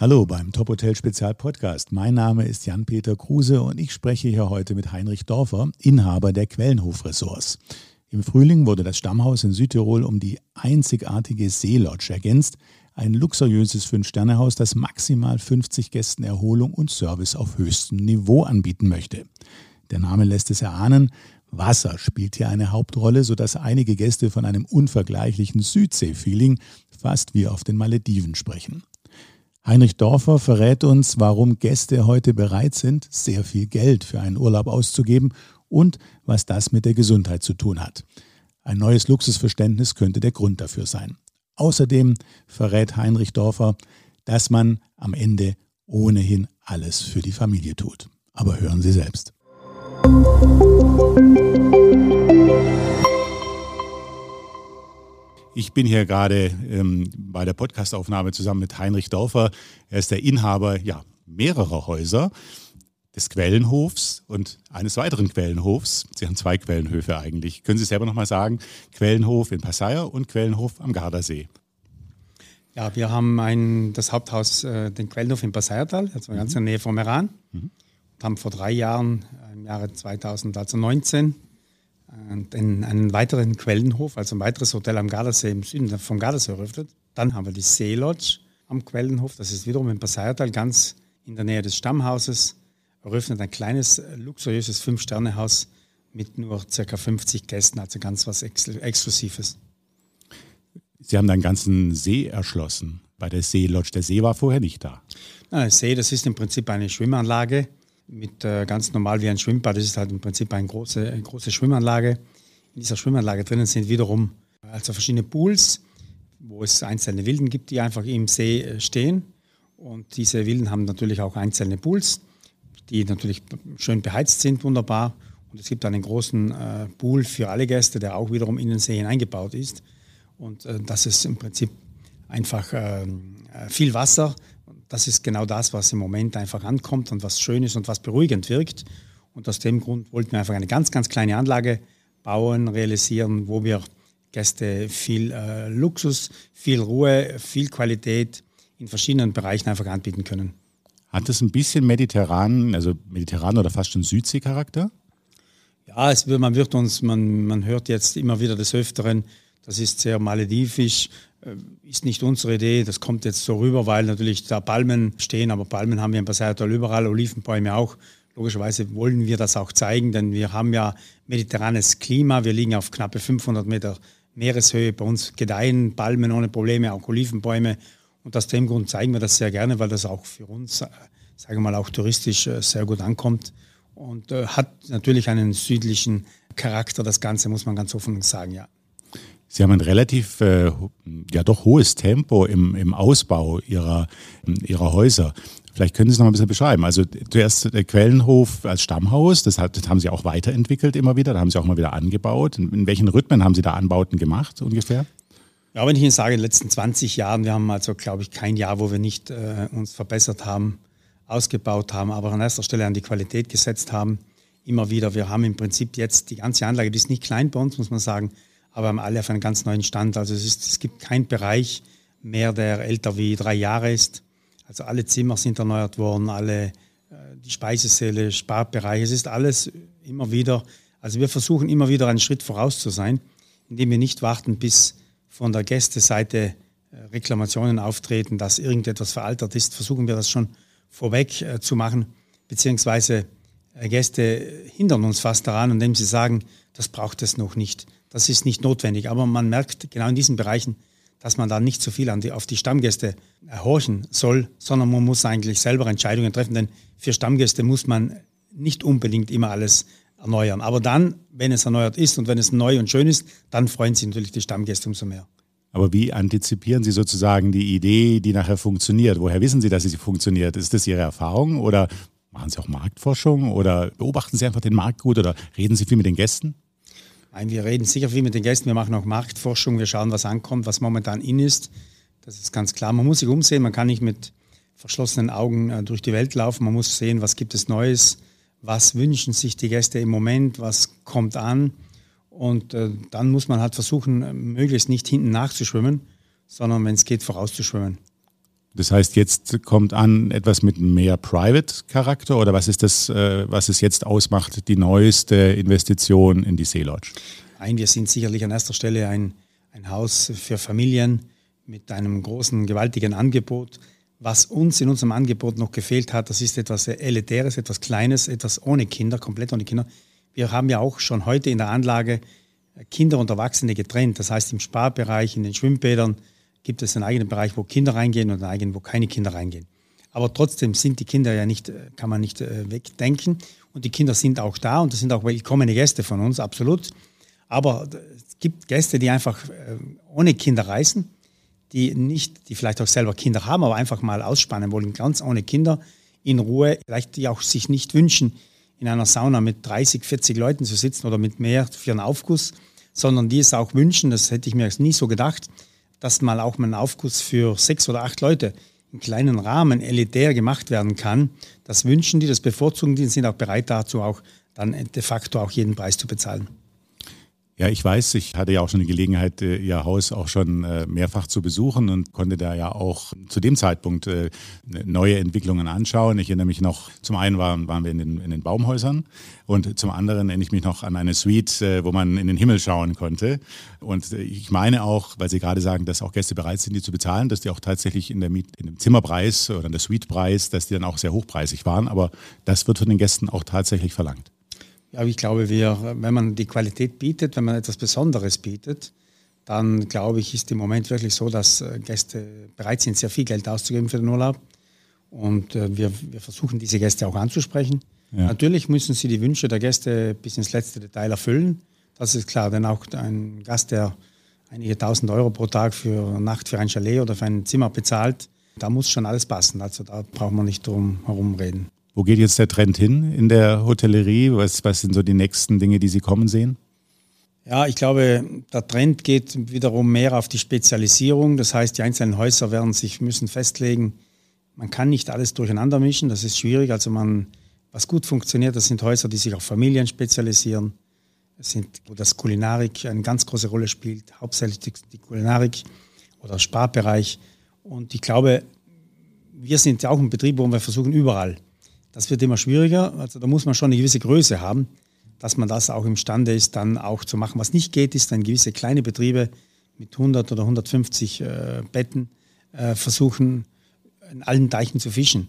Hallo beim Top Hotel Spezial Podcast. Mein Name ist Jan-Peter Kruse und ich spreche hier heute mit Heinrich Dorfer, Inhaber der Quellenhof Ressorts. Im Frühling wurde das Stammhaus in Südtirol um die einzigartige Seelodge ergänzt, ein luxuriöses Fünf-Sterne-Haus, das maximal 50 Gästen Erholung und Service auf höchstem Niveau anbieten möchte. Der Name lässt es erahnen, Wasser spielt hier eine Hauptrolle, sodass einige Gäste von einem unvergleichlichen Südsee-Feeling fast wie auf den Malediven sprechen. Heinrich Dorfer verrät uns, warum Gäste heute bereit sind, sehr viel Geld für einen Urlaub auszugeben und was das mit der Gesundheit zu tun hat. Ein neues Luxusverständnis könnte der Grund dafür sein. Außerdem verrät Heinrich Dorfer, dass man am Ende ohnehin alles für die Familie tut. Aber hören Sie selbst. Ich bin hier gerade ähm, bei der Podcastaufnahme zusammen mit Heinrich Dorfer. Er ist der Inhaber ja, mehrerer Häuser des Quellenhofs und eines weiteren Quellenhofs. Sie haben zwei Quellenhöfe eigentlich. Können Sie selber nochmal sagen? Quellenhof in Passeier und Quellenhof am Gardasee. Ja, wir haben ein, das Haupthaus, äh, den Quellenhof in Passeiertal, also ganz in der Nähe vom Meran. Mhm. Haben vor drei Jahren, im Jahre 2019, einen, einen weiteren Quellenhof, also ein weiteres Hotel am Gardasee im Süden vom Gardasee eröffnet. Dann haben wir die Seelodge am Quellenhof, das ist wiederum im Passeiertal, ganz in der Nähe des Stammhauses, eröffnet ein kleines, luxuriöses Fünf-Sterne-Haus mit nur ca. 50 Gästen, also ganz was Ex Exklusives. Sie haben einen ganzen See erschlossen bei der Seelodge. Der See war vorher nicht da. der See, das ist im Prinzip eine Schwimmanlage mit äh, ganz normal wie ein Schwimmbad. Das ist halt im Prinzip eine große, eine große Schwimmanlage. In dieser Schwimmanlage drinnen sind wiederum also verschiedene Pools, wo es einzelne Wilden gibt, die einfach im See äh, stehen. Und diese Wilden haben natürlich auch einzelne Pools, die natürlich schön beheizt sind, wunderbar. Und es gibt einen großen äh, Pool für alle Gäste, der auch wiederum in den See hineingebaut ist. Und äh, das ist im Prinzip einfach ähm, äh, viel Wasser, das ist genau das, was im Moment einfach ankommt und was schön ist und was beruhigend wirkt. Und aus dem Grund wollten wir einfach eine ganz, ganz kleine Anlage bauen, realisieren, wo wir Gäste viel äh, Luxus, viel Ruhe, viel Qualität in verschiedenen Bereichen einfach anbieten können. Hat es ein bisschen mediterran, also mediterran oder fast schon Südsee-Charakter? Ja, es, man wird uns, man, man hört jetzt immer wieder des Öfteren, das ist sehr maledivisch, äh, ist nicht unsere Idee. Das kommt jetzt so rüber, weil natürlich da Palmen stehen, aber Palmen haben wir in Passatal überall, Olivenbäume auch. Logischerweise wollen wir das auch zeigen, denn wir haben ja mediterranes Klima. Wir liegen auf knappe 500 Meter Meereshöhe. Bei uns gedeihen Palmen ohne Probleme, auch Olivenbäume. Und aus dem Grund zeigen wir das sehr gerne, weil das auch für uns, äh, sagen wir mal, auch touristisch äh, sehr gut ankommt. Und hat natürlich einen südlichen Charakter, das Ganze, muss man ganz offen sagen, ja. Sie haben ein relativ, äh, ja doch hohes Tempo im, im Ausbau ihrer, ihrer Häuser. Vielleicht können Sie es noch ein bisschen beschreiben. Also zuerst der Quellenhof als Stammhaus, das, hat, das haben Sie auch weiterentwickelt immer wieder, da haben Sie auch mal wieder angebaut. In, in welchen Rhythmen haben Sie da Anbauten gemacht ungefähr? Ja, wenn ich Ihnen sage, in den letzten 20 Jahren, wir haben also, glaube ich, kein Jahr, wo wir nicht äh, uns verbessert haben, ausgebaut haben, aber an erster Stelle an die Qualität gesetzt haben. Immer wieder. Wir haben im Prinzip jetzt die ganze Anlage, die ist nicht klein bei uns, muss man sagen, aber haben alle auf einen ganz neuen Stand. Also es, ist, es gibt keinen Bereich mehr, der älter wie drei Jahre ist. Also alle Zimmer sind erneuert worden, alle äh, die Speisesäle, Sparbereiche, es ist alles immer wieder. Also wir versuchen immer wieder einen Schritt voraus zu sein, indem wir nicht warten, bis von der Gästeseite äh, Reklamationen auftreten, dass irgendetwas veraltert ist. Versuchen wir das schon vorweg äh, zu machen, beziehungsweise Gäste hindern uns fast daran, indem sie sagen, das braucht es noch nicht. Das ist nicht notwendig. Aber man merkt genau in diesen Bereichen, dass man da nicht so viel die, auf die Stammgäste horchen soll, sondern man muss eigentlich selber Entscheidungen treffen. Denn für Stammgäste muss man nicht unbedingt immer alles erneuern. Aber dann, wenn es erneuert ist und wenn es neu und schön ist, dann freuen sich natürlich die Stammgäste umso mehr. Aber wie antizipieren Sie sozusagen die Idee, die nachher funktioniert? Woher wissen Sie, dass sie funktioniert? Ist das Ihre Erfahrung oder machen Sie auch Marktforschung oder beobachten Sie einfach den Markt gut oder reden Sie viel mit den Gästen? Nein, wir reden sicher viel mit den Gästen. Wir machen auch Marktforschung. Wir schauen, was ankommt, was momentan in ist. Das ist ganz klar. Man muss sich umsehen. Man kann nicht mit verschlossenen Augen äh, durch die Welt laufen. Man muss sehen, was gibt es Neues. Was wünschen sich die Gäste im Moment? Was kommt an? Und äh, dann muss man halt versuchen, möglichst nicht hinten nachzuschwimmen, sondern wenn es geht, vorauszuschwimmen. Das heißt, jetzt kommt an etwas mit mehr Private-Charakter oder was ist das, äh, was es jetzt ausmacht, die neueste Investition in die Sea Lodge? Nein, wir sind sicherlich an erster Stelle ein, ein Haus für Familien mit einem großen, gewaltigen Angebot. Was uns in unserem Angebot noch gefehlt hat, das ist etwas Elitäres, etwas Kleines, etwas ohne Kinder, komplett ohne Kinder. Wir haben ja auch schon heute in der Anlage Kinder und Erwachsene getrennt. Das heißt, im Sparbereich, in den Schwimmbädern gibt es einen eigenen Bereich, wo Kinder reingehen und einen eigenen, wo keine Kinder reingehen. Aber trotzdem sind die Kinder ja nicht, kann man nicht äh, wegdenken. Und die Kinder sind auch da und das sind auch willkommene Gäste von uns, absolut. Aber es gibt Gäste, die einfach äh, ohne Kinder reisen, die nicht, die vielleicht auch selber Kinder haben, aber einfach mal ausspannen wollen, ganz ohne Kinder, in Ruhe, vielleicht die auch sich nicht wünschen, in einer Sauna mit 30, 40 Leuten zu sitzen oder mit mehr für einen Aufguss, sondern die es auch wünschen, das hätte ich mir nie so gedacht, dass mal auch mal ein Aufguss für sechs oder acht Leute im kleinen Rahmen elitär gemacht werden kann. Das wünschen die, das bevorzugen die und sind auch bereit dazu, auch dann de facto auch jeden Preis zu bezahlen. Ja, ich weiß, ich hatte ja auch schon die Gelegenheit, äh, Ihr Haus auch schon äh, mehrfach zu besuchen und konnte da ja auch zu dem Zeitpunkt äh, neue Entwicklungen anschauen. Ich erinnere mich noch, zum einen waren, waren wir in den, in den Baumhäusern und zum anderen erinnere ich mich noch an eine Suite, wo man in den Himmel schauen konnte. Und ich meine auch, weil Sie gerade sagen, dass auch Gäste bereit sind, die zu bezahlen, dass die auch tatsächlich in, der Miet, in dem Zimmerpreis oder in der Suitepreis, dass die dann auch sehr hochpreisig waren. Aber das wird von den Gästen auch tatsächlich verlangt. Ja, ich glaube, wir, wenn man die Qualität bietet, wenn man etwas Besonderes bietet, dann glaube ich, ist im Moment wirklich so, dass äh, Gäste bereit sind, sehr viel Geld auszugeben für den Urlaub. Und äh, wir, wir versuchen, diese Gäste auch anzusprechen. Ja. Natürlich müssen sie die Wünsche der Gäste bis ins letzte Detail erfüllen. Das ist klar, denn auch ein Gast, der einige tausend Euro pro Tag für eine Nacht für ein Chalet oder für ein Zimmer bezahlt, da muss schon alles passen. Also da braucht man nicht drum herum reden. Wo geht jetzt der Trend hin in der Hotellerie? Was, was sind so die nächsten Dinge, die Sie kommen sehen? Ja, ich glaube, der Trend geht wiederum mehr auf die Spezialisierung. Das heißt, die einzelnen Häuser werden sich müssen festlegen. Man kann nicht alles durcheinander mischen. Das ist schwierig. Also man, was gut funktioniert, das sind Häuser, die sich auf Familien spezialisieren. Das sind, wo das Kulinarik eine ganz große Rolle spielt, hauptsächlich die, Kulinarik oder Sparbereich. Und ich glaube, wir sind ja auch ein Betrieb, wo wir versuchen, überall das wird immer schwieriger. Also da muss man schon eine gewisse Größe haben, dass man das auch imstande ist, dann auch zu machen. Was nicht geht, ist dann gewisse kleine Betriebe mit 100 oder 150 äh, Betten äh, versuchen, in allen Teichen zu fischen.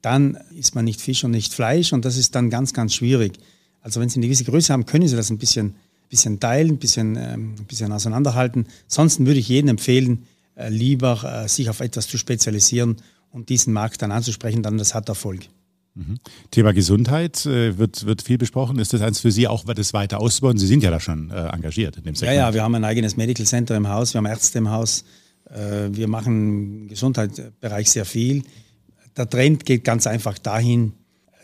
Dann ist man nicht Fisch und nicht Fleisch und das ist dann ganz, ganz schwierig. Also wenn Sie eine gewisse Größe haben, können Sie das ein bisschen, bisschen teilen, ein bisschen, ähm, bisschen auseinanderhalten. Ansonsten würde ich jedem empfehlen, äh, lieber äh, sich auf etwas zu spezialisieren und diesen Markt dann anzusprechen, dann das hat Erfolg. Mhm. Thema Gesundheit äh, wird, wird viel besprochen. Ist das eins für Sie auch, das weiter auszubauen? Sie sind ja da schon äh, engagiert in dem Segment. Ja, ja, wir haben ein eigenes Medical Center im Haus, wir haben Ärzte im Haus. Äh, wir machen im Gesundheitsbereich sehr viel. Der Trend geht ganz einfach dahin,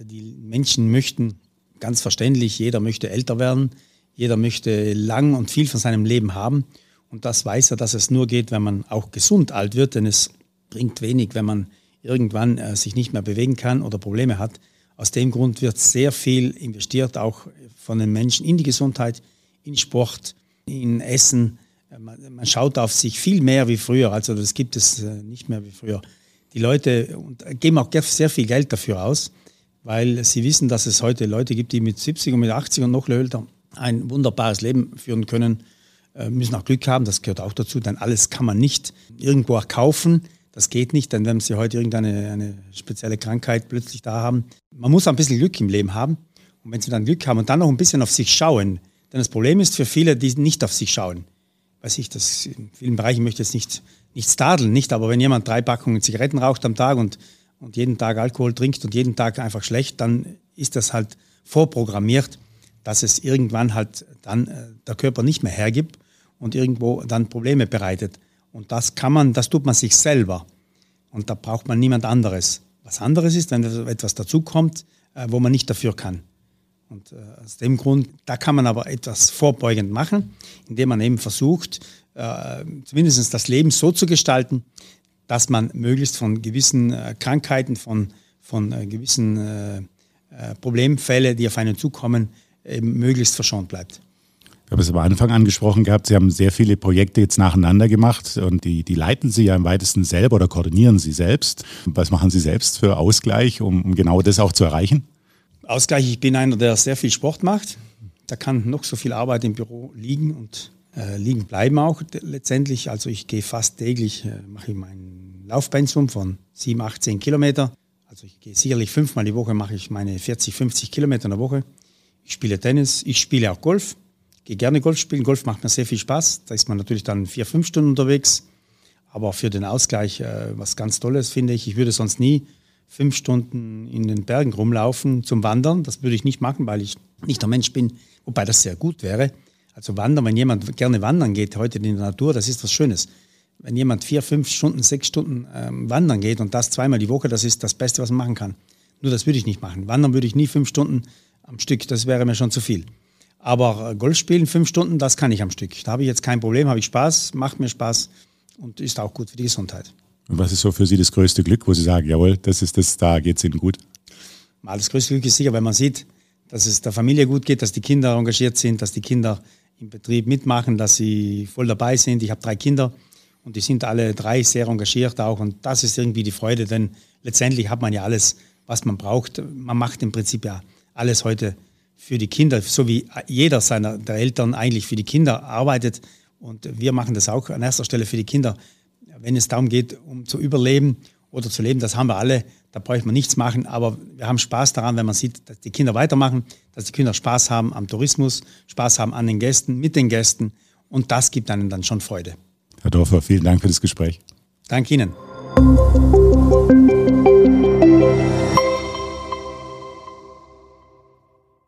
die Menschen möchten, ganz verständlich, jeder möchte älter werden, jeder möchte lang und viel von seinem Leben haben. Und das weiß er, dass es nur geht, wenn man auch gesund alt wird, denn es bringt wenig, wenn man irgendwann äh, sich nicht mehr bewegen kann oder Probleme hat. Aus dem Grund wird sehr viel investiert, auch von den Menschen in die Gesundheit, in Sport, in Essen. Äh, man, man schaut auf sich viel mehr wie früher. Also das gibt es äh, nicht mehr wie früher. Die Leute geben auch sehr viel Geld dafür aus, weil sie wissen, dass es heute Leute gibt, die mit 70 und mit 80 und noch älter ein wunderbares Leben führen können, äh, müssen auch Glück haben, das gehört auch dazu, denn alles kann man nicht irgendwo kaufen. Das geht nicht, denn wenn Sie heute irgendeine eine spezielle Krankheit plötzlich da haben, man muss ein bisschen Glück im Leben haben. Und wenn Sie dann Glück haben und dann noch ein bisschen auf sich schauen, denn das Problem ist für viele, die nicht auf sich schauen. Weiß ich, das in vielen Bereichen möchte ich jetzt nicht, nicht stadeln, nicht, aber wenn jemand drei Packungen Zigaretten raucht am Tag und, und jeden Tag Alkohol trinkt und jeden Tag einfach schlecht, dann ist das halt vorprogrammiert, dass es irgendwann halt dann äh, der Körper nicht mehr hergibt und irgendwo dann Probleme bereitet. Und das kann man, das tut man sich selber. Und da braucht man niemand anderes. Was anderes ist, wenn etwas dazukommt, äh, wo man nicht dafür kann. Und äh, aus dem Grund, da kann man aber etwas vorbeugend machen, indem man eben versucht, äh, zumindest das Leben so zu gestalten, dass man möglichst von gewissen Krankheiten, von, von gewissen Problemfällen, die auf einen zukommen, eben möglichst verschont bleibt. Ich habe es am Anfang angesprochen gehabt, Sie haben sehr viele Projekte jetzt nacheinander gemacht und die, die leiten Sie ja im weitesten selber oder koordinieren Sie selbst. Was machen Sie selbst für Ausgleich, um, um genau das auch zu erreichen? Ausgleich, ich bin einer, der sehr viel Sport macht. Da kann noch so viel Arbeit im Büro liegen und äh, liegen bleiben auch letztendlich. Also ich gehe fast täglich, äh, mache ich mein Laufpensum von 7, 8, 10 Kilometer. Also ich gehe sicherlich fünfmal die Woche, mache ich meine 40, 50 Kilometer in der Woche. Ich spiele Tennis, ich spiele auch Golf gehe gerne Golf spielen. Golf macht mir sehr viel Spaß. Da ist man natürlich dann vier, fünf Stunden unterwegs. Aber für den Ausgleich äh, was ganz Tolles, finde ich. Ich würde sonst nie fünf Stunden in den Bergen rumlaufen zum Wandern. Das würde ich nicht machen, weil ich nicht der Mensch bin, wobei das sehr gut wäre. Also wandern, wenn jemand gerne wandern geht heute in der Natur, das ist was Schönes. Wenn jemand vier, fünf Stunden, sechs Stunden ähm, wandern geht und das zweimal die Woche, das ist das Beste, was man machen kann. Nur das würde ich nicht machen. Wandern würde ich nie fünf Stunden am Stück, das wäre mir schon zu viel. Aber Golf spielen fünf Stunden, das kann ich am Stück. Da habe ich jetzt kein Problem, habe ich Spaß, macht mir Spaß und ist auch gut für die Gesundheit. Und was ist so für Sie das größte Glück, wo Sie sagen, jawohl, das ist das, da geht es Ihnen gut? Mal das größte Glück ist sicher, wenn man sieht, dass es der Familie gut geht, dass die Kinder engagiert sind, dass die Kinder im Betrieb mitmachen, dass sie voll dabei sind. Ich habe drei Kinder und die sind alle drei sehr engagiert auch und das ist irgendwie die Freude, denn letztendlich hat man ja alles, was man braucht. Man macht im Prinzip ja alles heute für die Kinder, so wie jeder seiner der Eltern eigentlich für die Kinder arbeitet. Und wir machen das auch an erster Stelle für die Kinder. Wenn es darum geht, um zu überleben oder zu leben, das haben wir alle, da braucht man nichts machen. Aber wir haben Spaß daran, wenn man sieht, dass die Kinder weitermachen, dass die Kinder Spaß haben am Tourismus, Spaß haben an den Gästen, mit den Gästen. Und das gibt einem dann schon Freude. Herr Dorfer, vielen Dank für das Gespräch. Danke Ihnen.